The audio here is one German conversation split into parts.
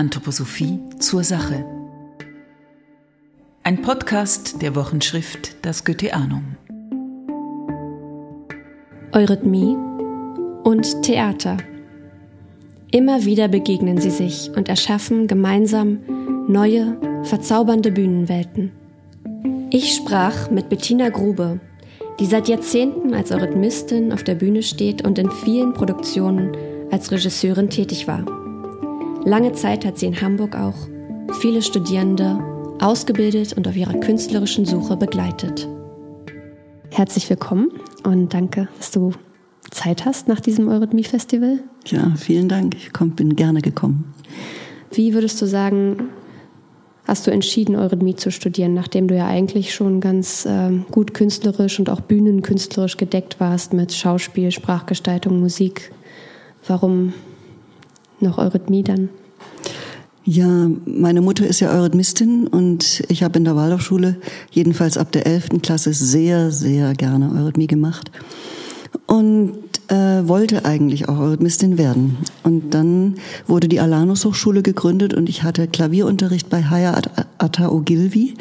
Anthroposophie zur Sache. Ein Podcast der Wochenschrift Das Goetheanum. Eurythmie und Theater. Immer wieder begegnen sie sich und erschaffen gemeinsam neue, verzaubernde Bühnenwelten. Ich sprach mit Bettina Grube, die seit Jahrzehnten als Eurythmistin auf der Bühne steht und in vielen Produktionen als Regisseurin tätig war. Lange Zeit hat sie in Hamburg auch viele Studierende ausgebildet und auf ihrer künstlerischen Suche begleitet. Herzlich willkommen und danke, dass du Zeit hast nach diesem Eurythmie-Festival. Ja, vielen Dank. Ich komm, bin gerne gekommen. Wie würdest du sagen, hast du entschieden, Eurythmie zu studieren, nachdem du ja eigentlich schon ganz äh, gut künstlerisch und auch bühnenkünstlerisch gedeckt warst mit Schauspiel, Sprachgestaltung, Musik? Warum noch Eurythmie dann? Ja, meine Mutter ist ja Eurythmistin und ich habe in der Waldorfschule jedenfalls ab der 11. Klasse sehr, sehr gerne Eurythmie gemacht und äh, wollte eigentlich auch Eurythmistin werden. Und dann wurde die Alanus Hochschule gegründet und ich hatte Klavierunterricht bei Haya Atta Ogilvy,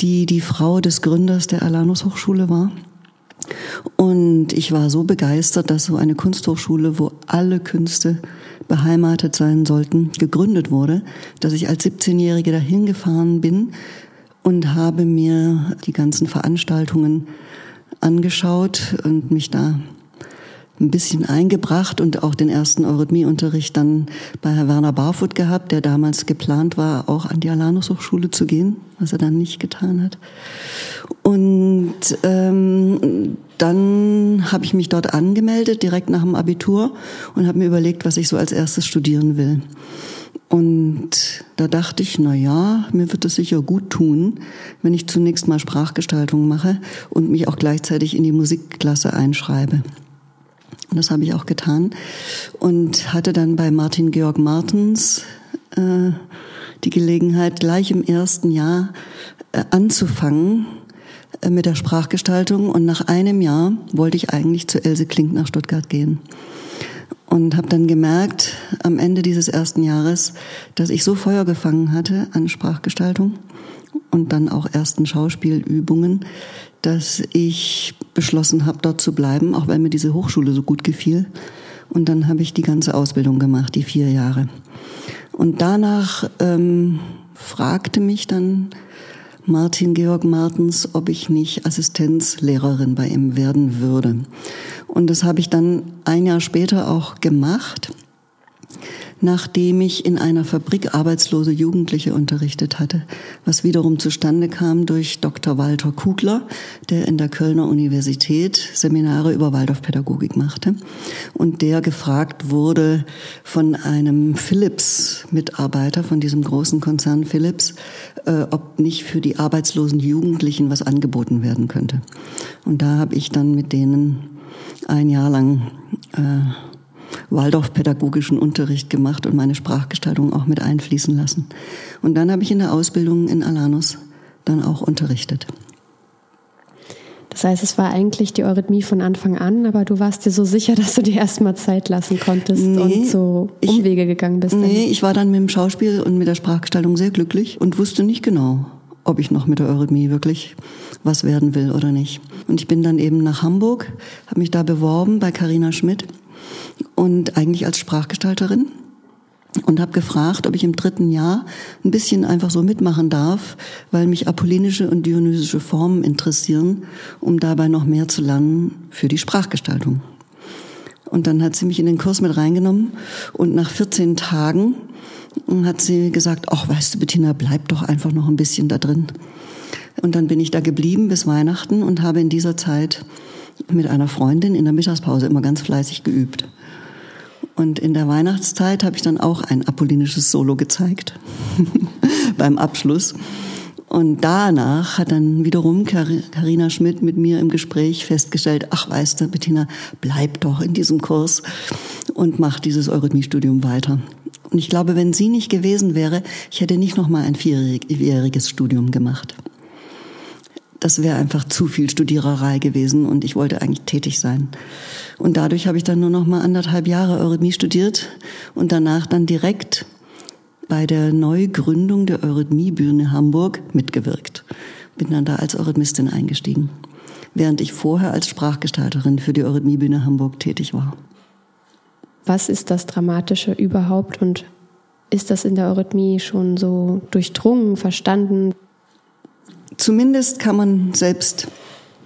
die die Frau des Gründers der Alanus Hochschule war. Und ich war so begeistert, dass so eine Kunsthochschule, wo alle Künste beheimatet sein sollten, gegründet wurde, dass ich als 17-Jährige dahin gefahren bin und habe mir die ganzen Veranstaltungen angeschaut und mich da ein bisschen eingebracht und auch den ersten Eurythmieunterricht dann bei Herr Werner Barfoot gehabt, der damals geplant war, auch an die Alanus Hochschule zu gehen, was er dann nicht getan hat. Und ähm, dann habe ich mich dort angemeldet, direkt nach dem Abitur, und habe mir überlegt, was ich so als erstes studieren will. Und da dachte ich, na ja, mir wird es sicher gut tun, wenn ich zunächst mal Sprachgestaltung mache und mich auch gleichzeitig in die Musikklasse einschreibe. Und das habe ich auch getan und hatte dann bei Martin Georg Martens äh, die Gelegenheit, gleich im ersten Jahr äh, anzufangen äh, mit der Sprachgestaltung. Und nach einem Jahr wollte ich eigentlich zu Else Klink nach Stuttgart gehen. Und habe dann gemerkt, am Ende dieses ersten Jahres, dass ich so Feuer gefangen hatte an Sprachgestaltung und dann auch ersten Schauspielübungen, dass ich beschlossen habe, dort zu bleiben, auch weil mir diese Hochschule so gut gefiel. Und dann habe ich die ganze Ausbildung gemacht, die vier Jahre. Und danach ähm, fragte mich dann Martin Georg Martens, ob ich nicht Assistenzlehrerin bei ihm werden würde. Und das habe ich dann ein Jahr später auch gemacht nachdem ich in einer Fabrik arbeitslose Jugendliche unterrichtet hatte, was wiederum zustande kam durch Dr. Walter Kugler, der in der Kölner Universität Seminare über Waldorfpädagogik machte und der gefragt wurde von einem Philips-Mitarbeiter, von diesem großen Konzern Philips, äh, ob nicht für die arbeitslosen Jugendlichen was angeboten werden könnte. Und da habe ich dann mit denen ein Jahr lang äh, Waldorf-pädagogischen Unterricht gemacht und meine Sprachgestaltung auch mit einfließen lassen. Und dann habe ich in der Ausbildung in Alanus dann auch unterrichtet. Das heißt, es war eigentlich die Eurythmie von Anfang an, aber du warst dir so sicher, dass du dir erstmal Zeit lassen konntest nee, und so Umwege ich, gegangen bist. Nee, ich war dann mit dem Schauspiel und mit der Sprachgestaltung sehr glücklich und wusste nicht genau, ob ich noch mit der Eurythmie wirklich was werden will oder nicht. Und ich bin dann eben nach Hamburg, habe mich da beworben bei Carina Schmidt und eigentlich als Sprachgestalterin und habe gefragt, ob ich im dritten Jahr ein bisschen einfach so mitmachen darf, weil mich apollinische und dionysische Formen interessieren, um dabei noch mehr zu lernen für die Sprachgestaltung. Und dann hat sie mich in den Kurs mit reingenommen und nach 14 Tagen hat sie gesagt, ach, weißt du, Bettina, bleib doch einfach noch ein bisschen da drin. Und dann bin ich da geblieben bis Weihnachten und habe in dieser Zeit mit einer Freundin in der Mittagspause immer ganz fleißig geübt. Und in der Weihnachtszeit habe ich dann auch ein apollinisches Solo gezeigt beim Abschluss. Und danach hat dann wiederum Karina Schmidt mit mir im Gespräch festgestellt, ach weißt du, Bettina, bleib doch in diesem Kurs und mach dieses Eurythmie-Studium weiter. Und ich glaube, wenn sie nicht gewesen wäre, ich hätte nicht noch mal ein vierjähriges Studium gemacht das wäre einfach zu viel Studiererei gewesen und ich wollte eigentlich tätig sein. Und dadurch habe ich dann nur noch mal anderthalb Jahre Eurythmie studiert und danach dann direkt bei der Neugründung der Eurythmiebühne Hamburg mitgewirkt. Bin dann da als Eurythmistin eingestiegen, während ich vorher als Sprachgestalterin für die Eurythmiebühne Hamburg tätig war. Was ist das Dramatische überhaupt und ist das in der Eurythmie schon so durchdrungen, verstanden? Zumindest kann man selbst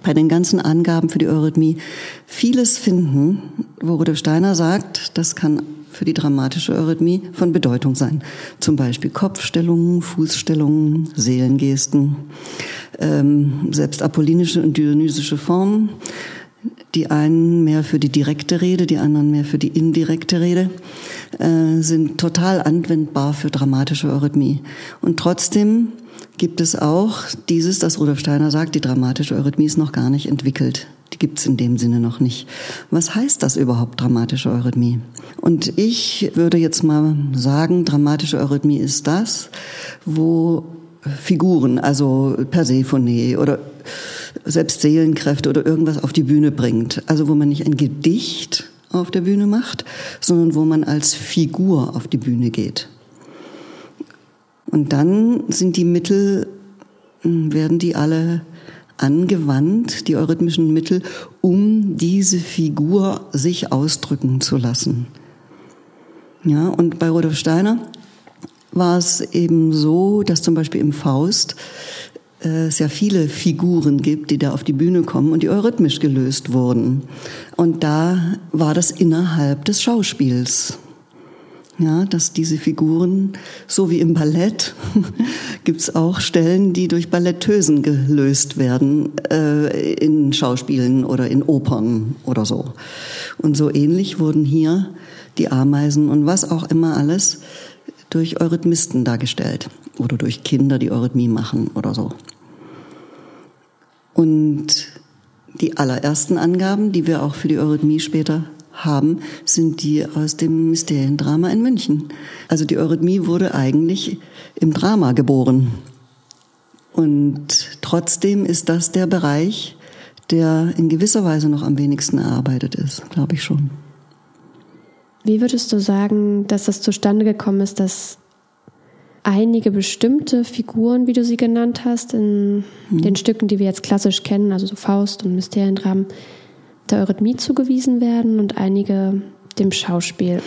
bei den ganzen Angaben für die Eurythmie vieles finden, wo Rudolf Steiner sagt, das kann für die dramatische Eurythmie von Bedeutung sein. Zum Beispiel Kopfstellungen, Fußstellungen, Seelengesten, ähm, selbst apollinische und dionysische Formen. Die einen mehr für die direkte Rede, die anderen mehr für die indirekte Rede, äh, sind total anwendbar für dramatische Eurythmie. Und trotzdem gibt es auch dieses, das Rudolf Steiner sagt, die dramatische Eurythmie ist noch gar nicht entwickelt. Die gibt es in dem Sinne noch nicht. Was heißt das überhaupt, dramatische Eurythmie? Und ich würde jetzt mal sagen, dramatische Eurythmie ist das, wo Figuren, also Persephone oder selbst Seelenkräfte oder irgendwas auf die Bühne bringt. Also wo man nicht ein Gedicht auf der Bühne macht, sondern wo man als Figur auf die Bühne geht. Und dann sind die Mittel, hm, werden die alle angewandt, die eurythmischen Mittel, um diese Figur sich ausdrücken zu lassen. Ja, und bei Rudolf Steiner war es eben so, dass zum Beispiel im Faust äh, es ja viele Figuren gibt, die da auf die Bühne kommen und die eurythmisch gelöst wurden. Und da war das innerhalb des Schauspiels ja, dass diese Figuren, so wie im Ballett, gibt es auch Stellen, die durch Ballettösen gelöst werden, äh, in Schauspielen oder in Opern oder so. Und so ähnlich wurden hier die Ameisen und was auch immer alles durch Eurythmisten dargestellt oder durch Kinder, die Eurythmie machen oder so. Und die allerersten Angaben, die wir auch für die Eurythmie später haben, sind die aus dem Mysteriendrama in München. Also die Eurythmie wurde eigentlich im Drama geboren. Und trotzdem ist das der Bereich, der in gewisser Weise noch am wenigsten erarbeitet ist, glaube ich schon. Wie würdest du sagen, dass das zustande gekommen ist, dass einige bestimmte Figuren, wie du sie genannt hast, in hm. den Stücken, die wir jetzt klassisch kennen, also so Faust und Mysteriendramen, der Eurythmie zugewiesen werden und einige dem Schauspiel?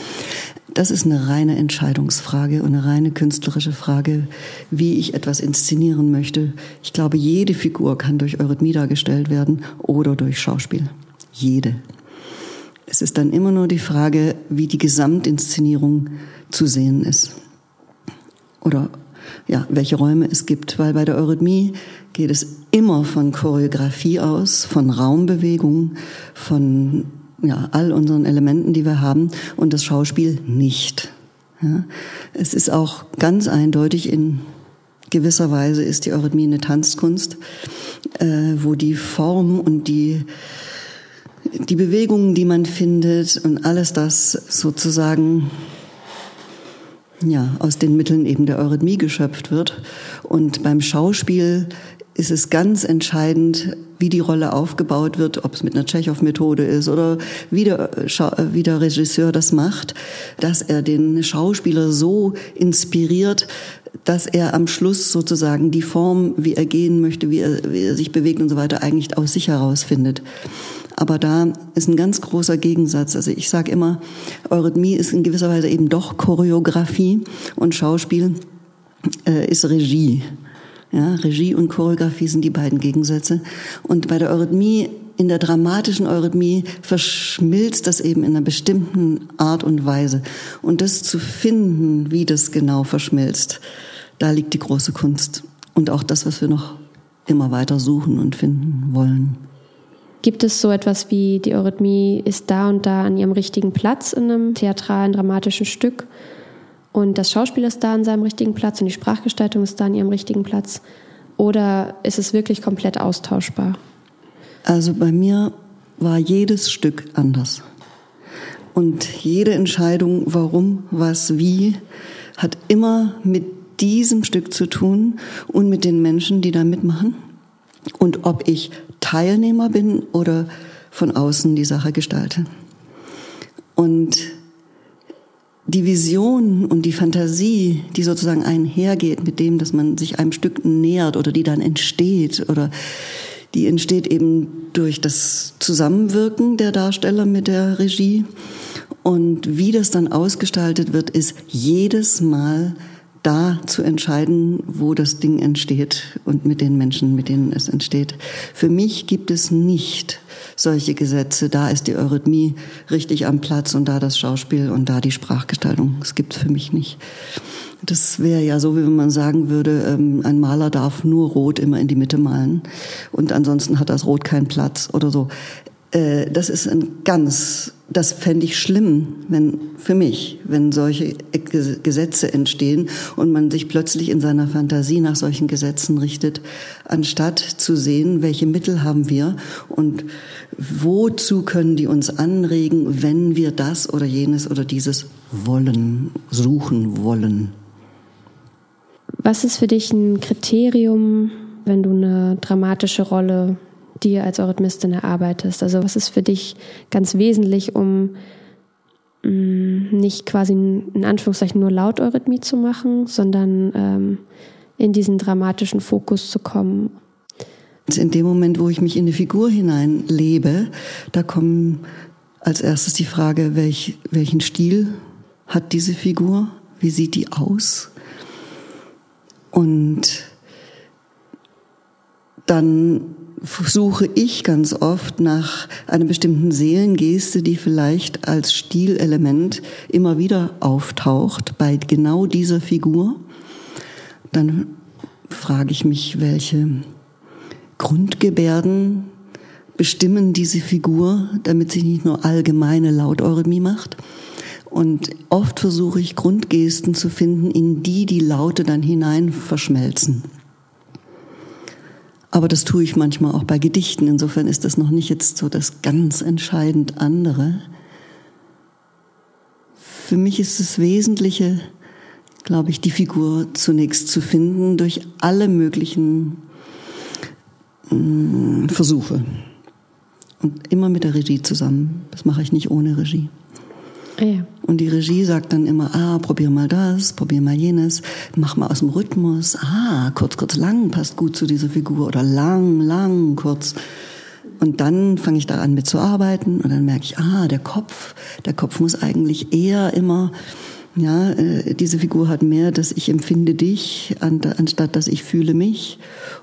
Das ist eine reine Entscheidungsfrage und eine reine künstlerische Frage, wie ich etwas inszenieren möchte. Ich glaube, jede Figur kann durch Eurythmie dargestellt werden oder durch Schauspiel. Jede. Es ist dann immer nur die Frage, wie die Gesamtinszenierung zu sehen ist. Oder ja, welche Räume es gibt, weil bei der Eurythmie geht es immer von Choreografie aus, von Raumbewegung, von ja, all unseren Elementen, die wir haben, und das Schauspiel nicht. Ja, es ist auch ganz eindeutig in gewisser Weise ist die Eurythmie eine Tanzkunst, äh, wo die Form und die die Bewegungen, die man findet und alles das sozusagen ja, aus den Mitteln eben der Eurythmie geschöpft wird. Und beim Schauspiel ist es ganz entscheidend, wie die Rolle aufgebaut wird, ob es mit einer Tschechow-Methode ist oder wie der, wie der Regisseur das macht, dass er den Schauspieler so inspiriert, dass er am Schluss sozusagen die Form, wie er gehen möchte, wie er, wie er sich bewegt und so weiter, eigentlich aus sich herausfindet. Aber da ist ein ganz großer Gegensatz. Also ich sage immer, Eurythmie ist in gewisser Weise eben doch Choreografie und Schauspiel äh, ist Regie. Ja, Regie und Choreografie sind die beiden Gegensätze. Und bei der Eurythmie, in der dramatischen Eurythmie, verschmilzt das eben in einer bestimmten Art und Weise. Und das zu finden, wie das genau verschmilzt, da liegt die große Kunst. Und auch das, was wir noch immer weiter suchen und finden wollen. Gibt es so etwas wie die Eurythmie ist da und da an ihrem richtigen Platz in einem theatralen, dramatischen Stück? und das Schauspiel ist da an seinem richtigen Platz und die Sprachgestaltung ist da an ihrem richtigen Platz? Oder ist es wirklich komplett austauschbar? Also bei mir war jedes Stück anders. Und jede Entscheidung, warum, was, wie, hat immer mit diesem Stück zu tun und mit den Menschen, die da mitmachen. Und ob ich Teilnehmer bin oder von außen die Sache gestalte. Und die Vision und die Fantasie, die sozusagen einhergeht mit dem, dass man sich einem Stück nähert oder die dann entsteht oder die entsteht eben durch das Zusammenwirken der Darsteller mit der Regie. Und wie das dann ausgestaltet wird, ist jedes Mal da zu entscheiden, wo das Ding entsteht und mit den Menschen, mit denen es entsteht. Für mich gibt es nicht solche Gesetze. Da ist die Eurythmie richtig am Platz und da das Schauspiel und da die Sprachgestaltung. Das gibt es für mich nicht. Das wäre ja so, wie wenn man sagen würde, ähm, ein Maler darf nur Rot immer in die Mitte malen und ansonsten hat das Rot keinen Platz oder so. Äh, das ist ein ganz, das fände ich schlimm, wenn, für mich, wenn solche Gesetze entstehen und man sich plötzlich in seiner Fantasie nach solchen Gesetzen richtet, anstatt zu sehen, welche Mittel haben wir und wozu können die uns anregen, wenn wir das oder jenes oder dieses wollen, suchen wollen. Was ist für dich ein Kriterium, wenn du eine dramatische Rolle dir als Eurythmistin erarbeitest? Also was ist für dich ganz wesentlich, um mm, nicht quasi in Anführungszeichen nur laut Eurythmie zu machen, sondern ähm, in diesen dramatischen Fokus zu kommen? In dem Moment, wo ich mich in eine Figur hineinlebe, da kommen als erstes die Frage, welch, welchen Stil hat diese Figur? Wie sieht die aus? Und dann suche ich ganz oft nach einer bestimmten Seelengeste, die vielleicht als Stilelement immer wieder auftaucht bei genau dieser Figur. Dann frage ich mich, welche Grundgebärden bestimmen diese Figur, damit sie nicht nur allgemeine Lauteuremie macht. Und oft versuche ich Grundgesten zu finden, in die die Laute dann hinein verschmelzen. Aber das tue ich manchmal auch bei Gedichten. Insofern ist das noch nicht jetzt so das ganz entscheidend andere. Für mich ist das Wesentliche, glaube ich, die Figur zunächst zu finden durch alle möglichen mm, Versuche. Und immer mit der Regie zusammen. Das mache ich nicht ohne Regie. Ja. Und die Regie sagt dann immer, ah, probier mal das, probier mal jenes, mach mal aus dem Rhythmus, ah, kurz, kurz, lang passt gut zu dieser Figur oder lang, lang, kurz. Und dann fange ich daran mit zu arbeiten und dann merke ich, ah, der Kopf, der Kopf muss eigentlich eher immer, ja, äh, diese Figur hat mehr, dass ich empfinde dich, anstatt dass ich fühle mich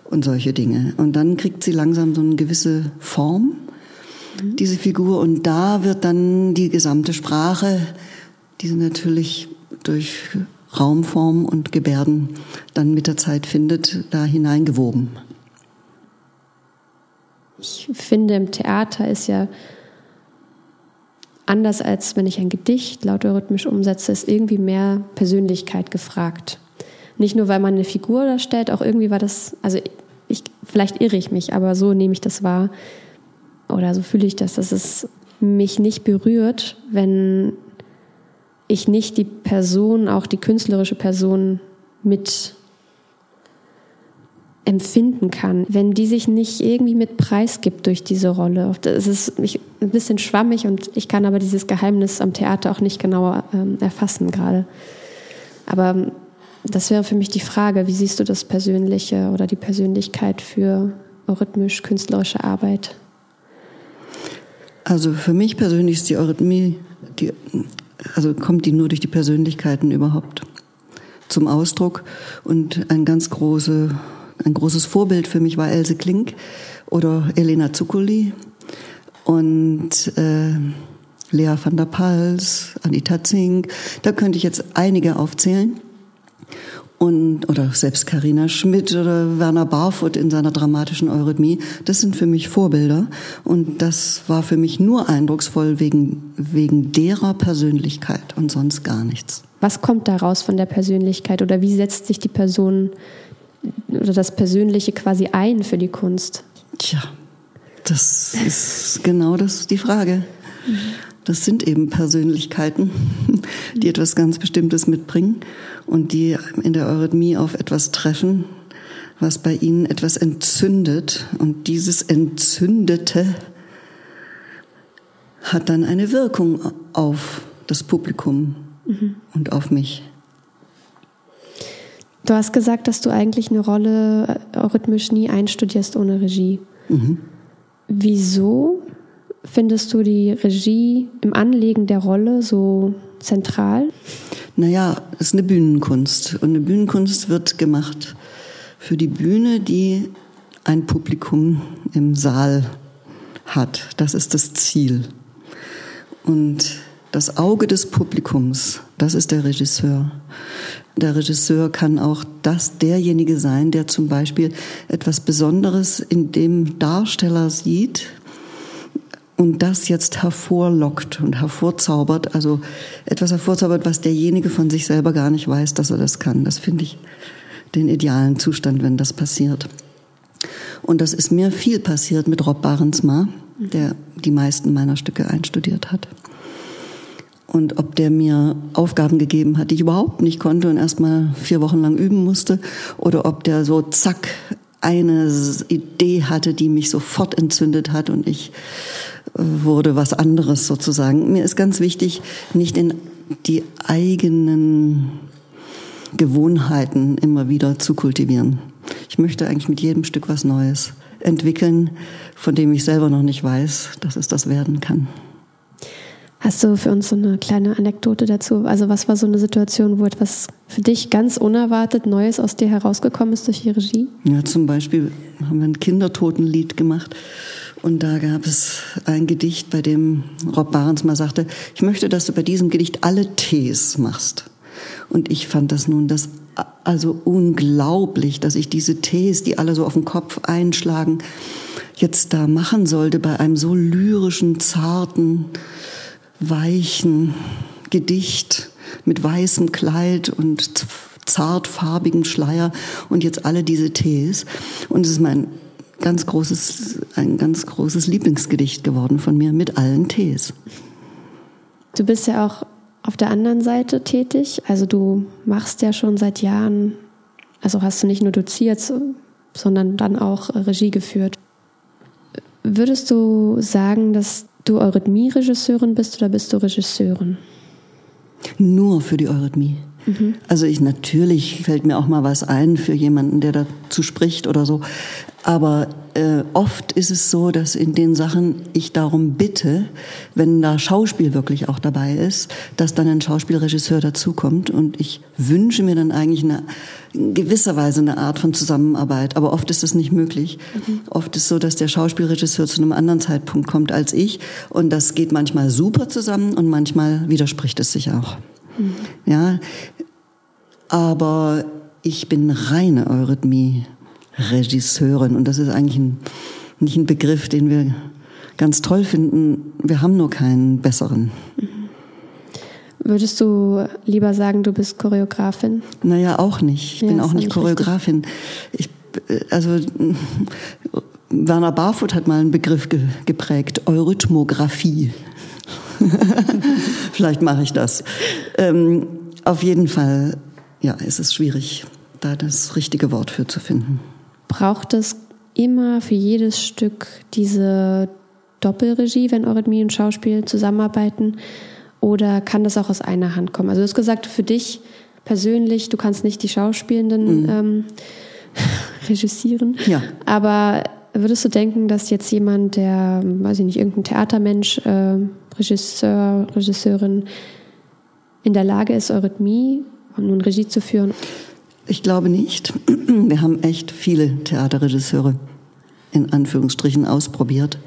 und solche Dinge. Und dann kriegt sie langsam so eine gewisse Form diese Figur. Und da wird dann die gesamte Sprache, die sie natürlich durch Raumform und Gebärden dann mit der Zeit findet, da hineingewoben. Ich finde, im Theater ist ja anders als wenn ich ein Gedicht lauterrhythmisch umsetze, ist irgendwie mehr Persönlichkeit gefragt. Nicht nur, weil man eine Figur darstellt, auch irgendwie war das, also ich, vielleicht irre ich mich, aber so nehme ich das wahr, oder so fühle ich das, dass es mich nicht berührt, wenn ich nicht die Person, auch die künstlerische Person mit empfinden kann, wenn die sich nicht irgendwie mit Preis gibt durch diese Rolle. Es ist ein bisschen schwammig und ich kann aber dieses Geheimnis am Theater auch nicht genauer ähm, erfassen gerade. Aber das wäre für mich die Frage, wie siehst du das Persönliche oder die Persönlichkeit für rhythmisch-künstlerische Arbeit? Also für mich persönlich ist die Eurythmie, die, also kommt die nur durch die Persönlichkeiten überhaupt zum Ausdruck. Und ein ganz große, ein großes Vorbild für mich war Else Klink oder Elena Zuccoli und äh, Lea van der Pals, Anita Zink. Da könnte ich jetzt einige aufzählen und oder selbst Karina Schmidt oder Werner Barfoot in seiner dramatischen Eurythmie, das sind für mich Vorbilder und das war für mich nur eindrucksvoll wegen wegen derer Persönlichkeit und sonst gar nichts. Was kommt daraus von der Persönlichkeit oder wie setzt sich die Person oder das Persönliche quasi ein für die Kunst? Tja, das ist genau das die Frage. Das sind eben Persönlichkeiten, die etwas ganz Bestimmtes mitbringen und die in der Eurythmie auf etwas treffen, was bei ihnen etwas entzündet. Und dieses Entzündete hat dann eine Wirkung auf das Publikum. mhm. und auf mich. Du hast gesagt, dass du eigentlich eine Rolle äh, rhythmisch nie einstudierst ohne Regie. Mhm. Wieso findest du die Regie im Anlegen der Rolle so zentral? Naja, es ist eine Bühnenkunst. Und eine Bühnenkunst wird gemacht für die Bühne, die ein Publikum im Saal hat. Das ist das Ziel. Und das Auge des Publikums, das ist der Regisseur. Der Regisseur kann auch das derjenige sein, der zum Beispiel etwas Besonderes in dem Darsteller sieht und das jetzt hervorlockt und hervorzaubert, also etwas hervorzaubert, was derjenige von sich selber gar nicht weiß, dass er das kann. Das finde ich den idealen Zustand, wenn das passiert. Und das ist mir viel passiert mit Rob Barensma, der die meisten meiner Stücke einstudiert hat und ob der mir Aufgaben gegeben hat, die ich überhaupt nicht konnte und erst mal vier Wochen lang üben musste, oder ob der so zack eine Idee hatte, die mich sofort entzündet hat und ich äh, wurde was anderes sozusagen. Mir ist ganz wichtig, nicht in die eigenen Gewohnheiten immer wieder zu kultivieren. Ich möchte eigentlich mit jedem Stück was Neues entwickeln, von dem ich selber noch nicht weiß, dass es das werden kann. Hast du für uns so eine kleine Anekdote dazu? Also was war so eine Situation, wo etwas für dich ganz unerwartet Neues aus dir herausgekommen ist durch die Regie? Ja, zum Beispiel haben wir ein Kindertotenlied gemacht und da gab es ein Gedicht, bei dem Rob Barens mal sagte, ich möchte, dass du bei diesem Gedicht alle Ts machst. Und ich fand das nun das also unglaublich, dass ich diese Ts, die alle so auf den Kopf einschlagen, jetzt da machen sollte bei einem so lyrischen, zarten, weichen Gedicht mit weißem Kleid und zartfarbigem Schleier und jetzt alle diese Tees. Und es ist mein ganz großes, ein ganz großes Lieblingsgedicht geworden von mir mit allen Tees. Du bist ja auch auf der anderen Seite tätig. Also du machst ja schon seit Jahren, also hast du nicht nur doziert, sondern dann auch Regie geführt. Würdest du sagen, dass du Eurythmie-Regisseurin bist oder bist du Regisseurin? Nur für die Eurythmie. Mhm. Also ich natürlich fällt mir auch mal was ein für jemanden, der dazu spricht oder so. Aber äh, oft ist es so, dass in den Sachen ich darum bitte, wenn da Schauspiel wirklich auch dabei ist, dass dann ein Schauspielregisseur dazukommt und ich wünsche mir dann eigentlich eine in gewisser Weise eine Art von Zusammenarbeit. Aber oft ist es nicht möglich. Mhm. Oft ist es so, dass der Schauspielregisseur zu einem anderen Zeitpunkt kommt als ich und das geht manchmal super zusammen und manchmal widerspricht es sich auch. Mhm. Ja, aber ich bin reine Eurythmie. Regisseurin. Und das ist eigentlich ein, nicht ein Begriff, den wir ganz toll finden. Wir haben nur keinen besseren. Würdest du lieber sagen, du bist Choreografin? Naja, auch nicht. Ich ja, bin auch nicht Choreografin. Ich, also Werner Barfoot hat mal einen Begriff ge geprägt, Eurythmographie. Vielleicht mache ich das. Ähm, auf jeden Fall, ja, es ist schwierig, da das richtige Wort für zu finden. Braucht es immer für jedes Stück diese Doppelregie, wenn Eurythmie und Schauspiel zusammenarbeiten? Oder kann das auch aus einer Hand kommen? Also du hast gesagt, für dich persönlich, du kannst nicht die Schauspielenden mhm. ähm, regissieren. Ja. Aber würdest du denken, dass jetzt jemand, der, weiß ich nicht, irgendein Theatermensch, äh, Regisseur, Regisseurin in der Lage ist, Eurythmie und nun Regie zu führen? Ich glaube nicht. Wir haben echt viele Theaterregisseure in Anführungsstrichen ausprobiert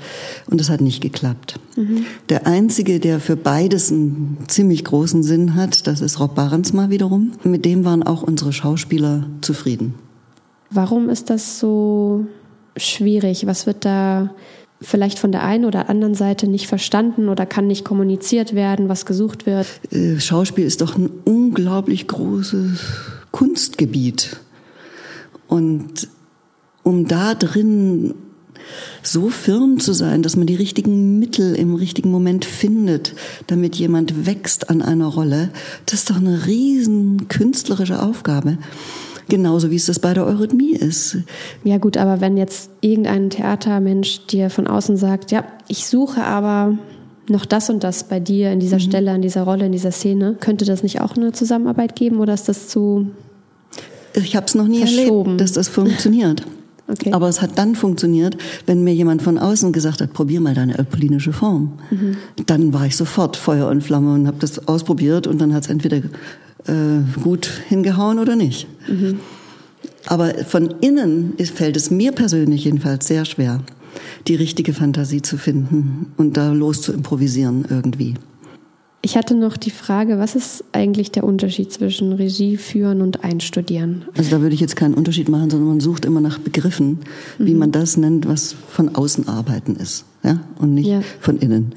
und es hat nicht geklappt. Mhm. Der einzige, der für beides einen ziemlich großen Sinn hat, das ist Rob Barensma wiederum. Mit dem waren auch unsere Schauspieler zufrieden. Warum ist das so schwierig? Was wird da vielleicht von der einen oder anderen Seite nicht verstanden oder kann nicht kommuniziert werden, was gesucht wird? Äh, Schauspiel ist doch ein unglaublich großes Kunstgebiet. Und um da drin so firm zu sein, dass man die richtigen Mittel im richtigen Moment findet, damit jemand wächst an einer Rolle, das ist doch eine riesen künstlerische Aufgabe. Genauso wie es das bei der Eurythmie ist. Ja gut, aber wenn jetzt irgendein Theatermensch dir von außen sagt, ja, ich suche aber noch das und das bei dir in dieser mhm. Stelle, an dieser Rolle, in dieser Szene. Könnte das nicht auch eine Zusammenarbeit geben oder ist das zu ich habe es noch nie erlebt, dass das funktioniert. Okay. Aber es hat dann funktioniert, wenn mir jemand von außen gesagt hat, probier mal deine apollinische Form. Mhm. Dann war ich sofort Feuer und Flamme und habe das ausprobiert und dann hat es entweder äh, gut hingehauen oder nicht. Mhm. Aber von innen ist, fällt es mir persönlich jedenfalls sehr schwer, die richtige Fantasie zu finden und da los zu improvisieren irgendwie. Ich hatte noch die Frage, was ist eigentlich der Unterschied zwischen Regie führen und einstudieren? Also da würde ich jetzt keinen Unterschied machen, sondern man sucht immer nach Begriffen, mhm. wie man das nennt, was von außen arbeiten ist, ja, und nicht ja. von innen.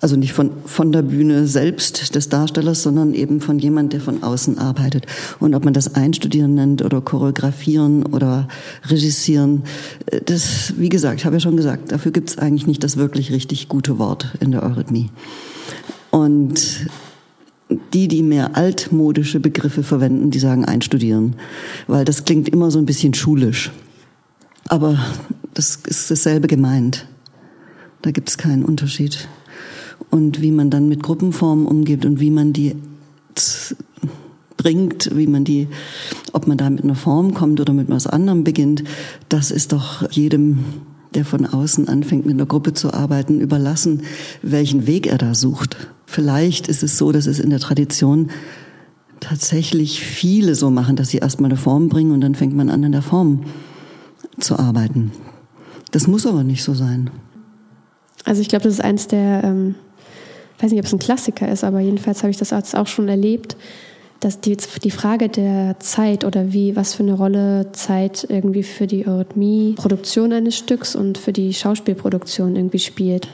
Also nicht von von der Bühne selbst des Darstellers, sondern eben von jemand, der von außen arbeitet. Und ob man das Einstudieren nennt oder choreografieren oder regissieren, äh, das, wie gesagt, ich habe ja schon gesagt, dafür gibt es eigentlich nicht das wirklich richtig gute Wort in der Eurythmie. Und die, die mehr altmodische Begriffe verwenden, die sagen einstudieren, weil das klingt immer so ein bisschen schulisch. Aber das ist dasselbe gemeint. Da gibt es keinen Unterschied. Und wie man dann mit Gruppenformen umgeht und wie man die bringt, wie man die, ob man da mit einer Form kommt oder mit was anderem beginnt, das ist doch jedem der von außen anfängt, mit einer Gruppe zu arbeiten, überlassen, welchen Weg er da sucht. Vielleicht ist es so, dass es in der Tradition tatsächlich viele so machen, dass sie erstmal eine Form bringen und dann fängt man an, in der Form zu arbeiten. Das muss aber nicht so sein. Also ich glaube, das ist eins der, ähm, weiß nicht, ob es ein Klassiker ist, aber jedenfalls habe ich das auch schon erlebt, dass die, die Frage der Zeit oder wie, was für eine Rolle Zeit irgendwie für die Eurythmie-Produktion eines Stücks und für die Schauspielproduktion irgendwie spielt.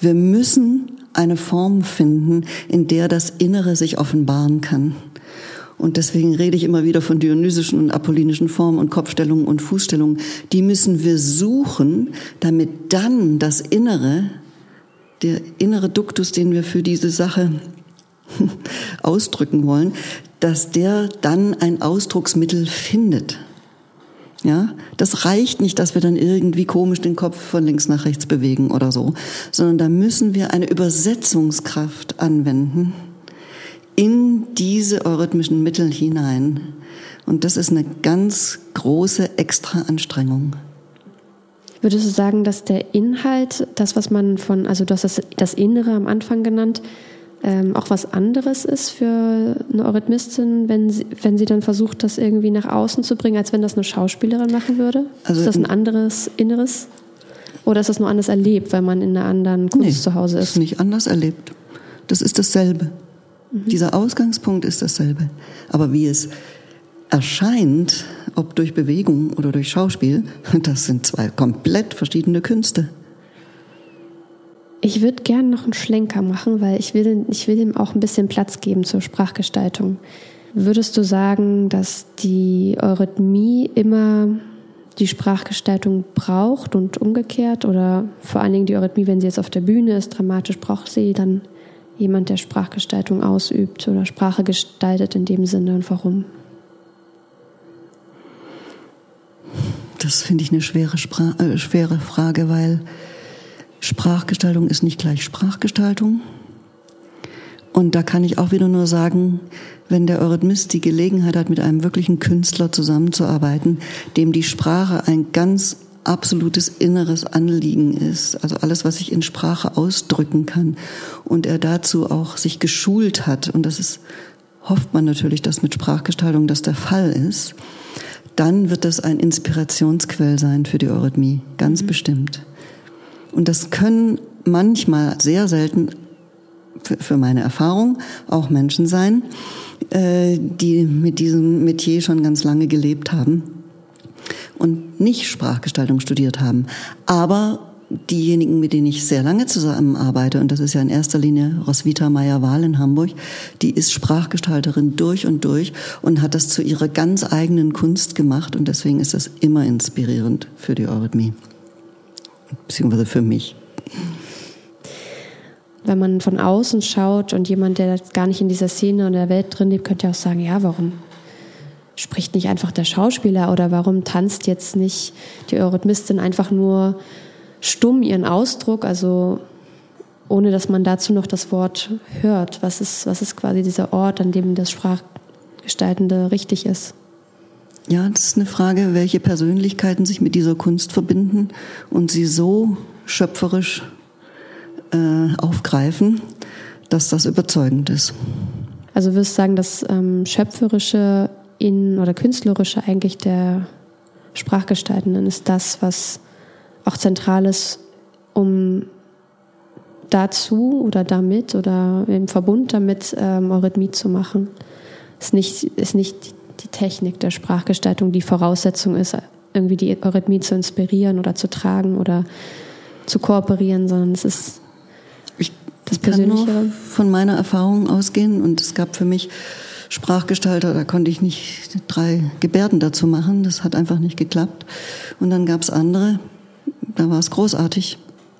Wir müssen eine Form finden, in der das Innere sich offenbaren kann. Und deswegen rede ich immer wieder von dionysischen und apollinischen Formen und Kopfstellungen und Fußstellungen. Die müssen wir suchen, damit dann das Innere, der innere Duktus, den wir für diese Sache ausdrücken wollen, dass der dann ein Ausdrucksmittel findet. Ja, das reicht nicht, dass wir dann irgendwie komisch den Kopf von links nach rechts bewegen oder so, sondern da müssen wir eine Übersetzungskraft anwenden in diese eurythmischen Mittel hinein. Und das ist eine ganz große extra Anstrengung. Würdest du sagen, dass der Inhalt, das, was man von, also du hast das, das Innere am Anfang genannt, ähm, auch was anderes ist für eine Eurythmistin, wenn sie, wenn sie dann versucht, das irgendwie nach außen zu bringen, als wenn das eine Schauspielerin machen würde? Also ist das ein anderes Inneres? Oder ist das nur anders erlebt, weil man in einer anderen Kunst nee, zu Hause ist? Das ist nicht anders erlebt. Das ist dasselbe. Mhm. Dieser Ausgangspunkt ist dasselbe. Aber wie es erscheint, ob durch Bewegung oder durch Schauspiel, das sind zwei komplett verschiedene Künste. Ich würde gerne noch einen Schlenker machen, weil ich will, ich will ihm auch ein bisschen Platz geben zur Sprachgestaltung. Würdest du sagen, dass die Eurythmie immer die Sprachgestaltung braucht und umgekehrt? Oder vor allen Dingen die Eurythmie, wenn sie jetzt auf der Bühne ist, dramatisch braucht sie dann jemand, der Sprachgestaltung ausübt oder Sprache gestaltet in dem Sinne und warum? Das finde ich eine schwere, Spra äh, schwere Frage, weil Sprachgestaltung ist nicht gleich Sprachgestaltung. Und da kann ich auch wieder nur sagen, wenn der Eurythmist die Gelegenheit hat, mit einem wirklichen Künstler zusammenzuarbeiten, dem die Sprache ein ganz absolutes inneres Anliegen ist, also alles, was sich in Sprache ausdrücken kann, und er dazu auch sich geschult hat, und das ist, hofft man natürlich, dass mit Sprachgestaltung das der Fall ist, dann wird das ein Inspirationsquell sein für die Eurythmie, ganz mhm. bestimmt. Und das können manchmal sehr selten für meine Erfahrung auch Menschen sein, äh, die mit diesem Metier schon ganz lange gelebt haben und nicht Sprachgestaltung studiert haben. Aber diejenigen, mit denen ich sehr lange zusammenarbeite, und das ist ja in erster Linie Roswitha Meyer-Wahl in Hamburg, die ist Sprachgestalterin durch und durch und hat das zu ihrer ganz eigenen Kunst gemacht und deswegen ist das immer inspirierend für die Eurythmie beziehungsweise für mich. Wenn man von außen schaut und jemand, der gar nicht in dieser Szene und der Welt drin lebt, könnte ja auch sagen, ja, warum spricht nicht einfach der Schauspieler oder warum tanzt jetzt nicht die Eurythmistin einfach nur stumm ihren Ausdruck, also ohne dass man dazu noch das Wort hört. Was ist, was ist quasi dieser Ort, an dem das Sprachgestaltende richtig ist? Ja, das ist eine Frage, welche Persönlichkeiten sich mit dieser Kunst verbinden und sie so schöpferisch äh, aufgreifen, dass das überzeugend ist. Also würdest du sagen, dass ähm, schöpferische in oder künstlerische eigentlich der Sprachgestaltenden ist das, was auch zentral ist, um dazu oder damit oder im Verbund damit ähm, Eurythmie zu machen. Ist nicht, ist nicht die Technik der Sprachgestaltung die Voraussetzung ist, irgendwie die Eurythmie zu inspirieren oder zu tragen oder zu kooperieren, sondern es ist ich das Persönliche. Kann nur von meiner Erfahrung ausgehen und es gab für mich Sprachgestalter, da konnte ich nicht drei Gebärden dazu machen, das hat einfach nicht geklappt. Und dann gab es andere, da war es großartig.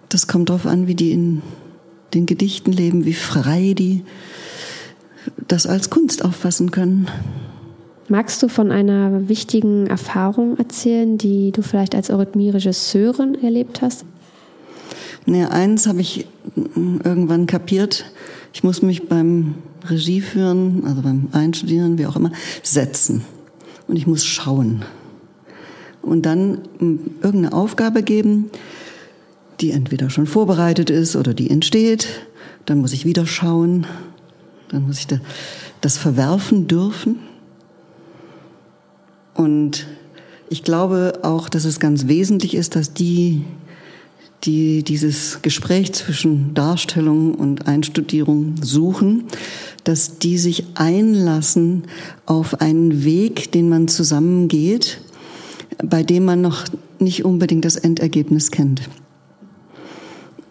Das kommt darauf an, wie die in den Gedichten leben, wie frei die das als Kunst auffassen können. Magst du von einer wichtigen Erfahrung erzählen, die du vielleicht als Eurythmie-Regisseurin erlebt hast? Naja, eins habe ich irgendwann kapiert. Ich muss mich beim Regie führen, also beim Einstudieren, wie auch immer, setzen. Und ich muss schauen. Und dann irgendeine Aufgabe geben, die entweder schon vorbereitet ist oder die entsteht. Dann muss ich wieder schauen. Dann muss ich das verwerfen dürfen. Und ich glaube auch, dass es ganz wesentlich ist, dass die, die dieses Gespräch zwischen Darstellung und Einstudierung suchen, dass die sich einlassen auf einen Weg, den man zusammengeht, bei dem man noch nicht unbedingt das Endergebnis kennt.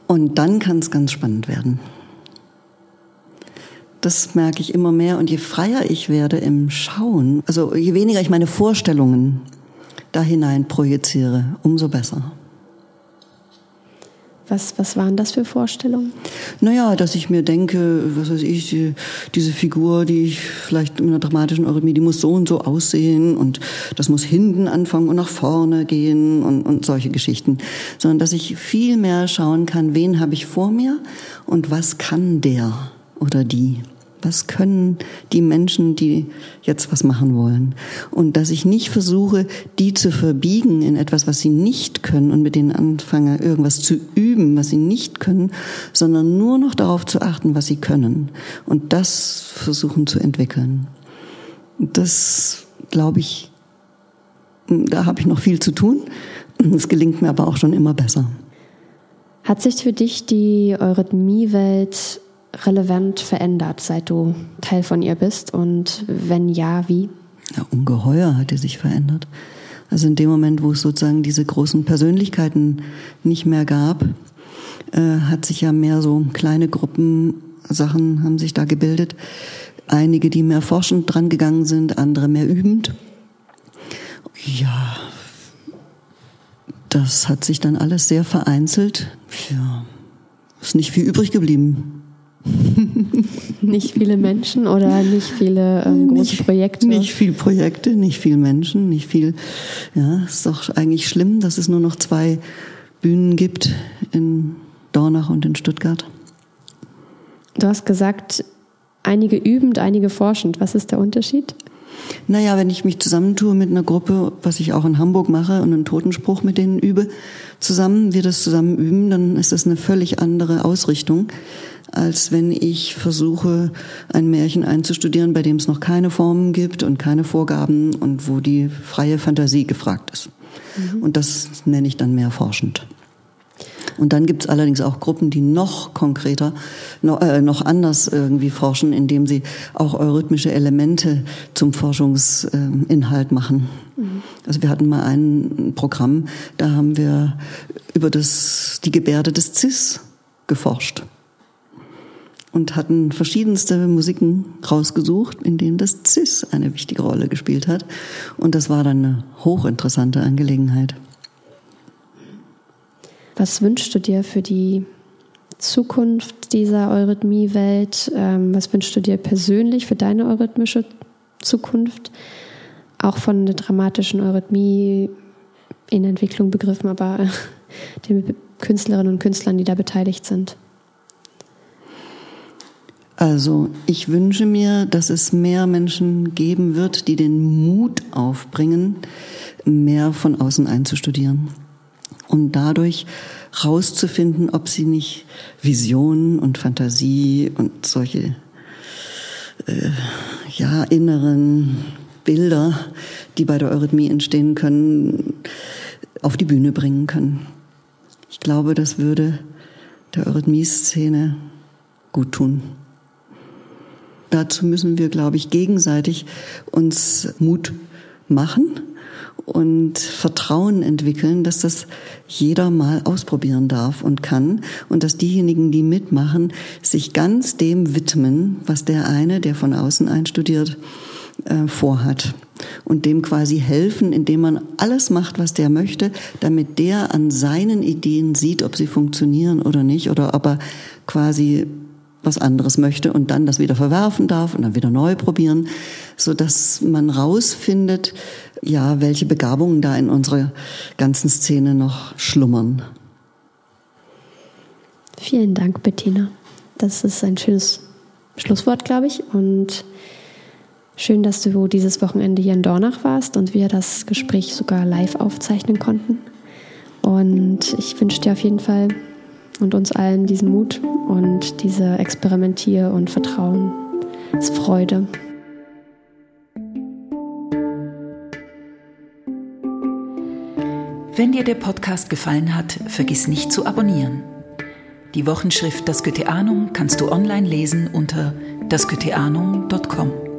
Und dann kann es ganz spannend werden. Das merke ich immer mehr. Und je freier ich werde im Schauen, also je weniger ich meine Vorstellungen da hinein projiziere, umso besser. Was, was waren das für Vorstellungen? Naja, dass ich mir denke, was weiß ich, diese Figur, die ich vielleicht in einer dramatischen Eurythmie, die muss so und so aussehen und das muss hinten anfangen und nach vorne gehen und, und solche Geschichten. Sondern dass ich viel mehr schauen kann, wen habe ich vor mir und was kann der oder die was können die Menschen, die jetzt was machen wollen. Und dass ich nicht versuche, die zu verbiegen in etwas, was sie nicht können und mit denen anfange, irgendwas zu üben, was sie nicht können, sondern nur noch darauf zu achten, was sie können. Und das versuchen zu entwickeln. Das, glaube ich, da habe ich noch viel zu tun. Es gelingt mir aber auch schon immer besser. Hat sich für dich die Eurythmie-Welt relevant verändert, seit du Teil von ihr bist? Und wenn ja, wie? Ja, ungeheuer hat sie sich verändert. Also in dem Moment, wo es sozusagen diese großen Persönlichkeiten nicht mehr gab, äh, hat sich ja mehr so kleine Gruppen Sachen haben sich da gebildet. Einige, die mehr forschend dran gegangen sind, andere mehr übend. Ja, das hat sich dann alles sehr vereinzelt. Ja, ist nicht viel übrig geblieben. nicht viele Menschen oder nicht viele ähm, große nicht, Projekte? Nicht viel Projekte, nicht viel Menschen, nicht viel. Ja, ist doch eigentlich schlimm, dass es nur noch zwei Bühnen gibt in Dornach und in Stuttgart. Du hast gesagt, einige übend, einige forschend. Was ist der Unterschied? Naja, wenn ich mich zusammentue mit einer Gruppe, was ich auch in Hamburg mache und einen Totenspruch mit denen übe, zusammen, wir das zusammen üben, dann ist das eine völlig andere Ausrichtung als wenn ich versuche, ein Märchen einzustudieren, bei dem es noch keine Formen gibt und keine Vorgaben und wo die freie Fantasie gefragt ist. Mhm. Und das nenne ich dann mehr forschend. Und dann gibt es allerdings auch Gruppen, die noch konkreter, noch, äh, noch anders irgendwie forschen, indem sie auch eurythmische Elemente zum Forschungsinhalt machen. Mhm. Also wir hatten mal ein Programm, da haben wir über das, die Gebärde des Cis geforscht und hatten verschiedenste Musiken rausgesucht, in denen das Cis eine wichtige Rolle gespielt hat. Und das war dann eine hochinteressante Angelegenheit. Was wünschst du dir für die Zukunft dieser Eurythmie-Welt? Ähm, was wünschst du dir persönlich für deine eurythmische Zukunft? Auch von der dramatischen Eurythmie in Entwicklung begriffen, aber den Künstlerinnen und Künstlern, die da beteiligt sind. Also ich wünsche mir, dass es mehr Menschen geben wird, die den Mut aufbringen, mehr von außen einzustudieren, um dadurch rauszufinden, ob sie nicht Visionen und Fantasie und solche äh, ja inneren Bilder, die bei der Eurythmie entstehen können, auf die Bühne bringen können. Ich glaube, das würde der Eurythmie-Szene gut tun. Dazu müssen wir, glaube ich, gegenseitig uns Mut machen und Vertrauen entwickeln, dass das jeder mal ausprobieren darf und kann und dass diejenigen, die mitmachen, sich ganz dem widmen, was der eine, der von außen einstudiert, äh, vorhat und dem quasi helfen, indem man alles macht, was der möchte, damit der an seinen Ideen sieht, ob sie funktionieren oder nicht oder ob er quasi was anderes möchte und dann das wieder verwerfen darf und dann wieder neu probieren, so dass man rausfindet, ja, welche Begabungen da in unserer ganzen Szene noch schlummern. Vielen Dank, Bettina. Das ist ein schönes Schlusswort, glaube ich. Und schön, dass du dieses Wochenende hier in Dornach warst und wir das Gespräch sogar live aufzeichnen konnten. Und ich wünsche dir auf jeden Fall und uns allen diesen Mut und diese Experimentier- und Vertrauensfreude. Wenn dir der Podcast gefallen hat, vergiss nicht zu abonnieren. Die Wochenschrift Das Goetheanum kannst du online lesen unter dasgoetheanum.com.